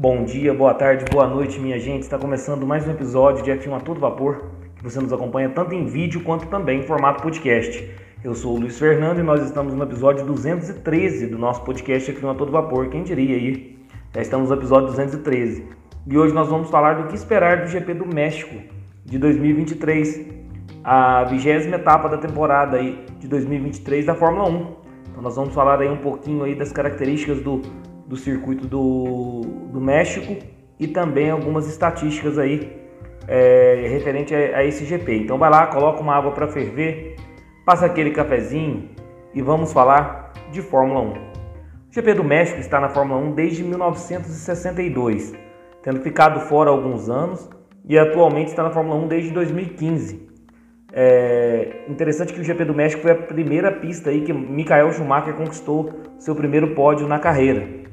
Bom dia, boa tarde, boa noite, minha gente. Está começando mais um episódio de F1 a todo vapor, que você nos acompanha tanto em vídeo quanto também em formato podcast. Eu sou o Luiz Fernando e nós estamos no episódio 213 do nosso podcast F1 a todo vapor. Quem diria aí? Já estamos no episódio 213. E hoje nós vamos falar do que esperar do GP do México de 2023, a vigésima etapa da temporada aí de 2023 da Fórmula 1. Então nós vamos falar aí um pouquinho aí das características do do circuito do, do México e também algumas estatísticas aí é, referente a, a, esse GP. Então vai lá, coloca uma água para ferver, passa aquele cafezinho e vamos falar de Fórmula 1. O GP do México está na Fórmula 1 desde 1962, tendo ficado fora alguns anos e atualmente está na Fórmula 1 desde 2015. É interessante que o GP do México foi a primeira pista aí que Michael Schumacher conquistou seu primeiro pódio na carreira.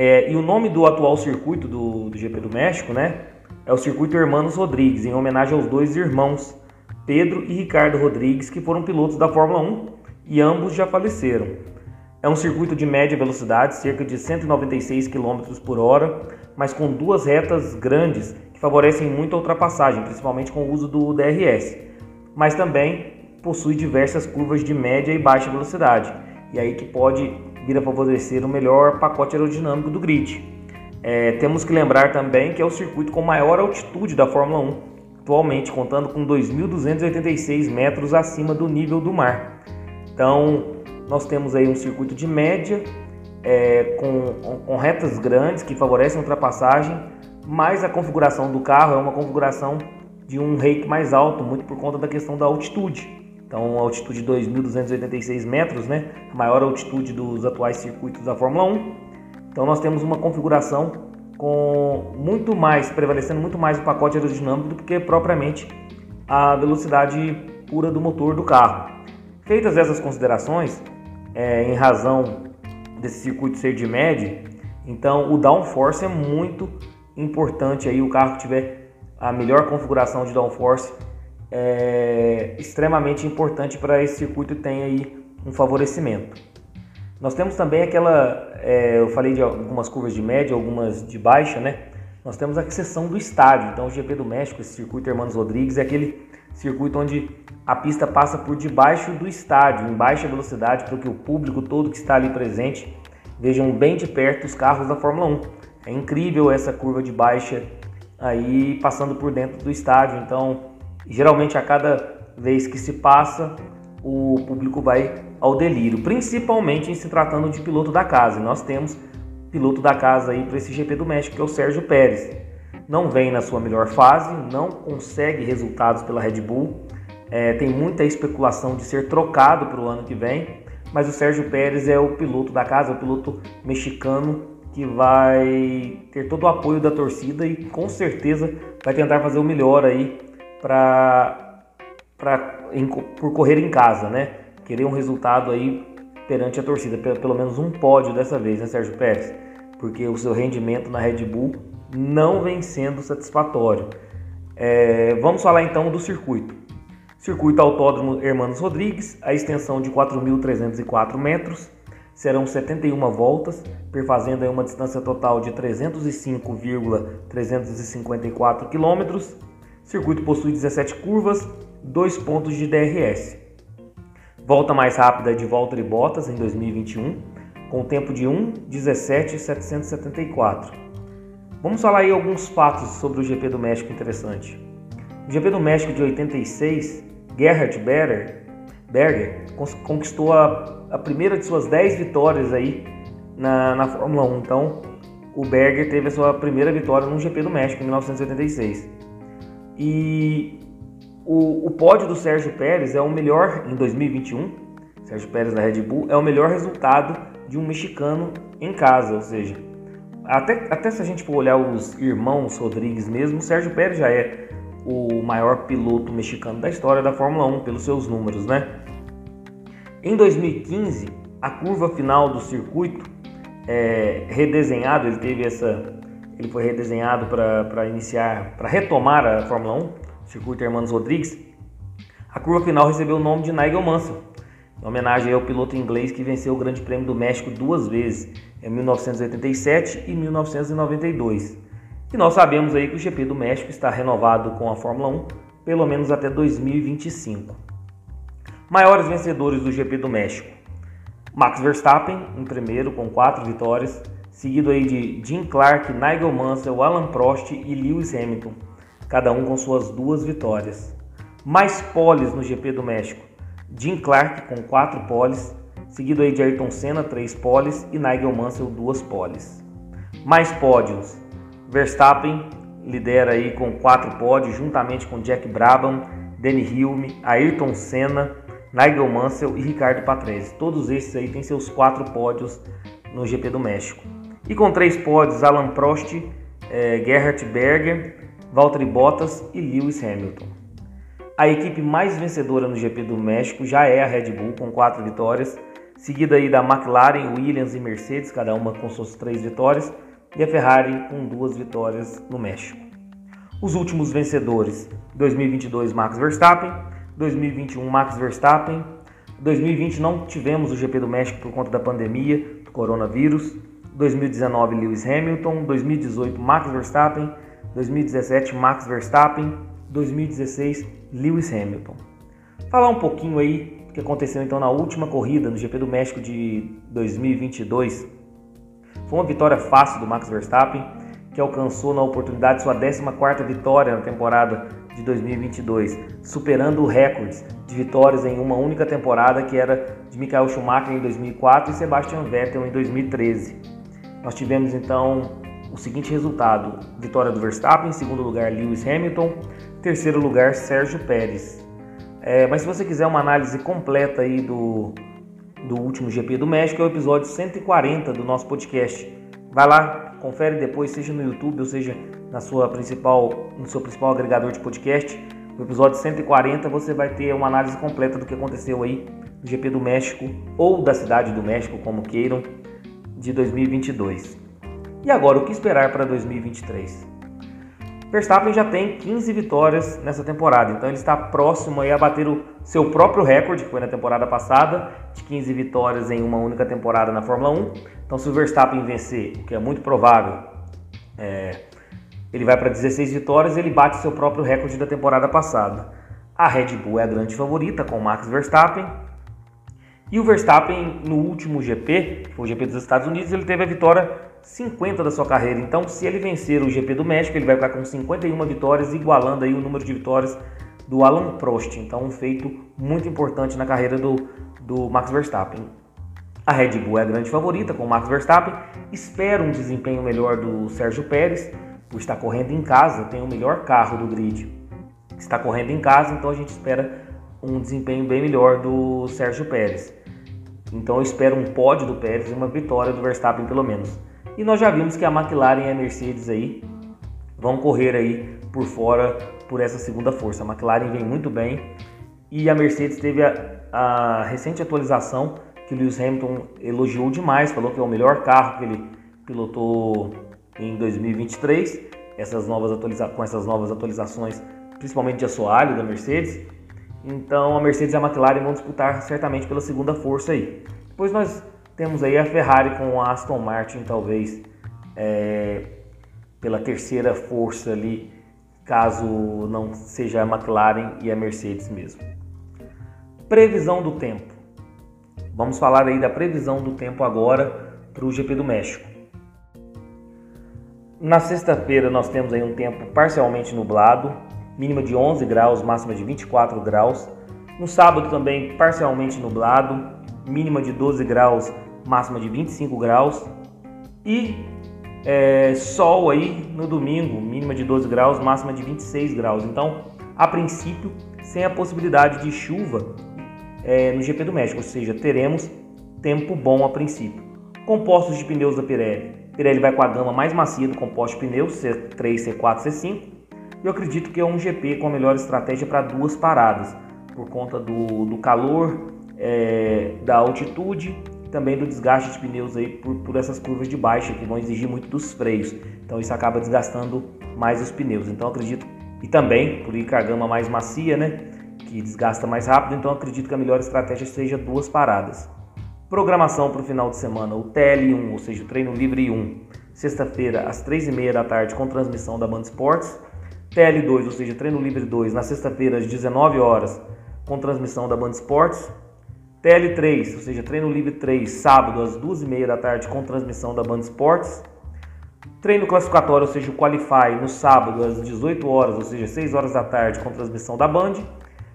É, e o nome do atual circuito do, do GP do México, né, é o Circuito Hermanos Rodrigues, em homenagem aos dois irmãos, Pedro e Ricardo Rodrigues, que foram pilotos da Fórmula 1 e ambos já faleceram. É um circuito de média velocidade, cerca de 196 km por hora, mas com duas retas grandes que favorecem muito a ultrapassagem, principalmente com o uso do DRS. Mas também possui diversas curvas de média e baixa velocidade, e aí que pode vir a favorecer o melhor pacote aerodinâmico do grid. É, temos que lembrar também que é o circuito com maior altitude da Fórmula 1, atualmente contando com 2.286 metros acima do nível do mar. Então, nós temos aí um circuito de média, é, com, com retas grandes que favorecem a ultrapassagem, mas a configuração do carro é uma configuração de um rake mais alto, muito por conta da questão da altitude. Então, altitude de 2.286 metros, né? A maior altitude dos atuais circuitos da Fórmula 1. Então, nós temos uma configuração com muito mais, prevalecendo muito mais o pacote aerodinâmico do que propriamente a velocidade pura do motor do carro. Feitas essas considerações, é, em razão desse circuito ser de média, então o downforce é muito importante aí o carro que tiver a melhor configuração de downforce é extremamente importante para esse circuito ter aí um favorecimento. Nós temos também aquela, é, eu falei de algumas curvas de média, algumas de baixa, né? Nós temos a seção do estádio. Então, o GP do México, esse circuito Hermanos Rodrigues, é aquele circuito onde a pista passa por debaixo do estádio, em baixa velocidade, para que o público todo que está ali presente vejam bem de perto os carros da Fórmula 1. É incrível essa curva de baixa aí passando por dentro do estádio. Então, Geralmente, a cada vez que se passa, o público vai ao delírio, principalmente em se tratando de piloto da casa. nós temos piloto da casa aí para esse GP do México, que é o Sérgio Pérez. Não vem na sua melhor fase, não consegue resultados pela Red Bull, é, tem muita especulação de ser trocado para o ano que vem, mas o Sérgio Pérez é o piloto da casa, é o piloto mexicano que vai ter todo o apoio da torcida e com certeza vai tentar fazer o melhor aí para por correr em casa, né? Querer um resultado aí perante a torcida, pelo menos um pódio dessa vez, né, Sérgio Pérez? Porque o seu rendimento na Red Bull não vem sendo satisfatório. É, vamos falar então do circuito. Circuito Autódromo Hermanos Rodrigues, a extensão de 4.304 metros, serão 71 voltas, perfazendo uma distância total de 305,354 quilômetros circuito possui 17 curvas, 2 pontos de DRS. Volta mais rápida de Valtteri Bottas em 2021, com tempo de 1:17.774. Vamos falar aí alguns fatos sobre o GP do México interessante. O GP do México de 86, Gerhard Berger, Berger conquistou a, a, primeira de suas 10 vitórias aí na, na Fórmula 1. Então, o Berger teve a sua primeira vitória no GP do México em 1986. E o, o pódio do Sérgio Pérez é o melhor em 2021. Sérgio Pérez da Red Bull é o melhor resultado de um mexicano em casa, ou seja, até, até se a gente for olhar os irmãos Rodrigues mesmo, o Sérgio Pérez já é o maior piloto mexicano da história da Fórmula 1 pelos seus números, né? Em 2015, a curva final do circuito é, redesenhado, ele teve essa ele foi redesenhado para iniciar, para retomar a Fórmula 1, circuito Hermanos Rodrigues. A curva final recebeu o nome de Nigel Mansell. em homenagem ao piloto inglês que venceu o Grande Prêmio do México duas vezes, em 1987 e 1992. E nós sabemos aí que o GP do México está renovado com a Fórmula 1 pelo menos até 2025. Maiores vencedores do GP do México: Max Verstappen em primeiro com quatro vitórias, seguido aí de Jim Clark, Nigel Mansell, Alan Prost e Lewis Hamilton, cada um com suas duas vitórias. Mais poles no GP do México: Jim Clark com quatro poles, seguido aí de Ayrton Senna, três poles e Nigel Mansell, duas poles. Mais pódios: Verstappen lidera aí com quatro pódios, juntamente com Jack Brabham, Danny Hilme, Ayrton Senna, Nigel Mansell e Ricardo Patrese. Todos esses aí têm seus quatro pódios no GP do México. E com três pódios, Alan Prost, eh, Gerhard Berger, Valtteri Bottas e Lewis Hamilton. A equipe mais vencedora no GP do México já é a Red Bull, com quatro vitórias, seguida aí da McLaren, Williams e Mercedes, cada uma com suas três vitórias, e a Ferrari com duas vitórias no México. Os últimos vencedores: 2022 Max Verstappen, 2021 Max Verstappen, 2020 não tivemos o GP do México por conta da pandemia do coronavírus, 2019 Lewis Hamilton, 2018 Max Verstappen, 2017 Max Verstappen, 2016 Lewis Hamilton. Falar um pouquinho aí do que aconteceu então na última corrida no GP do México de 2022. Foi uma vitória fácil do Max Verstappen, que alcançou na oportunidade sua 14ª vitória na temporada de 2022, superando o recorde de vitórias em uma única temporada que era de Michael Schumacher em 2004 e Sebastian Vettel em 2013. Nós tivemos então o seguinte resultado: vitória do Verstappen, segundo lugar Lewis Hamilton, terceiro lugar Sérgio Pérez. É, mas se você quiser uma análise completa aí do, do último GP do México, é o episódio 140 do nosso podcast. Vai lá, confere depois, seja no YouTube ou seja na sua principal, no seu principal agregador de podcast. No episódio 140 você vai ter uma análise completa do que aconteceu aí no GP do México ou da cidade do México, como queiram, de 2022. E agora, o que esperar para 2023? Verstappen já tem 15 vitórias nessa temporada, então ele está próximo a bater o seu próprio recorde, que foi na temporada passada, de 15 vitórias em uma única temporada na Fórmula 1. Então, se o Verstappen vencer, o que é muito provável, é, ele vai para 16 vitórias, ele bate seu próprio recorde da temporada passada. A Red Bull é a grande favorita com Max Verstappen. E o Verstappen no último GP, que foi o GP dos Estados Unidos, ele teve a vitória 50 da sua carreira. Então, se ele vencer o GP do México, ele vai ficar com 51 vitórias, igualando aí o número de vitórias do Alan Prost. Então, um feito muito importante na carreira do, do Max Verstappen. A Red Bull é a grande favorita com o Max Verstappen. Espera um desempenho melhor do Sérgio Pérez, por estar correndo em casa, tem o melhor carro do grid. Está correndo em casa, então a gente espera um desempenho bem melhor do Sérgio Pérez. Então eu espero um pódio do Pérez e uma vitória do Verstappen pelo menos. E nós já vimos que a McLaren e a Mercedes aí vão correr aí por fora por essa segunda força. A McLaren vem muito bem e a Mercedes teve a, a recente atualização que o Lewis Hamilton elogiou demais, falou que é o melhor carro que ele pilotou em 2023. Essas novas atualiza com essas novas atualizações, principalmente de assoalho da Mercedes. Então a Mercedes e a McLaren vão disputar certamente pela segunda força aí. Depois nós temos aí a Ferrari com a Aston Martin, talvez é, pela terceira força ali, caso não seja a McLaren e a Mercedes mesmo. Previsão do tempo. Vamos falar aí da previsão do tempo agora para o GP do México. Na sexta-feira nós temos aí um tempo parcialmente nublado, mínima de 11 graus, máxima de 24 graus. No sábado também parcialmente nublado, mínima de 12 graus, máxima de 25 graus. E é, sol aí no domingo, mínima de 12 graus, máxima de 26 graus. Então, a princípio, sem a possibilidade de chuva é, no GP do México, ou seja, teremos tempo bom a princípio. Compostos de pneus da Pirelli. Pirelli vai com a gama mais macia do composto de pneus, C3, C4, C5. Eu acredito que é um GP com a melhor estratégia para duas paradas, por conta do, do calor, é, da altitude também do desgaste de pneus aí por, por essas curvas de baixa que vão exigir muito dos freios. Então isso acaba desgastando mais os pneus. Então acredito e também por ir com a gama mais macia, né, que desgasta mais rápido, então acredito que a melhor estratégia seja duas paradas. Programação para o final de semana, o TL1, ou seja, o treino livre 1, sexta-feira às 3h30 da tarde com transmissão da Band Esportes. TL2, ou seja, treino livre 2, na sexta-feira às 19 horas com transmissão da Band Esportes. TL3, ou seja, treino livre 3, sábado às 2h30 da tarde com transmissão da Band Esportes. Treino classificatório, ou seja, o Qualify, no sábado às 18 horas, ou seja, 6 horas da tarde com transmissão da Band.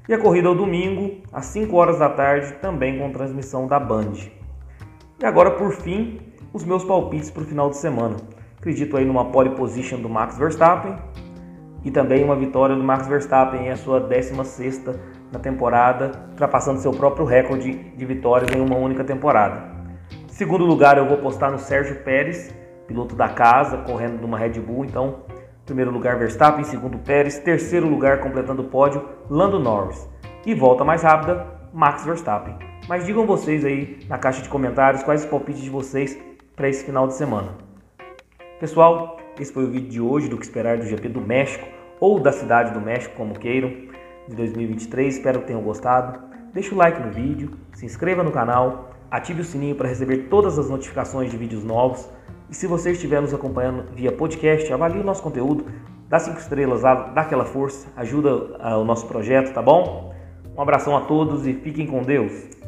E a corrida ao domingo, às 5 horas da tarde, também com transmissão da Band. E agora, por fim, os meus palpites para o final de semana. Acredito aí numa pole position do Max Verstappen e também uma vitória do Max Verstappen a sua 16 na temporada, ultrapassando seu próprio recorde de vitórias em uma única temporada. Segundo lugar, eu vou postar no Sérgio Pérez, piloto da casa, correndo numa Red Bull, então Primeiro lugar Verstappen, segundo Pérez, terceiro lugar completando o pódio Lando Norris. E volta mais rápida, Max Verstappen. Mas digam vocês aí na caixa de comentários quais os palpites de vocês para esse final de semana. Pessoal, esse foi o vídeo de hoje do que esperar do GP do México ou da cidade do México, como queiram, de 2023. Espero que tenham gostado. Deixe o like no vídeo, se inscreva no canal, ative o sininho para receber todas as notificações de vídeos novos e se você estiver nos acompanhando via podcast, avalie o nosso conteúdo, dá cinco estrelas, dá aquela força, ajuda ah, o nosso projeto, tá bom? Um abração a todos e fiquem com Deus.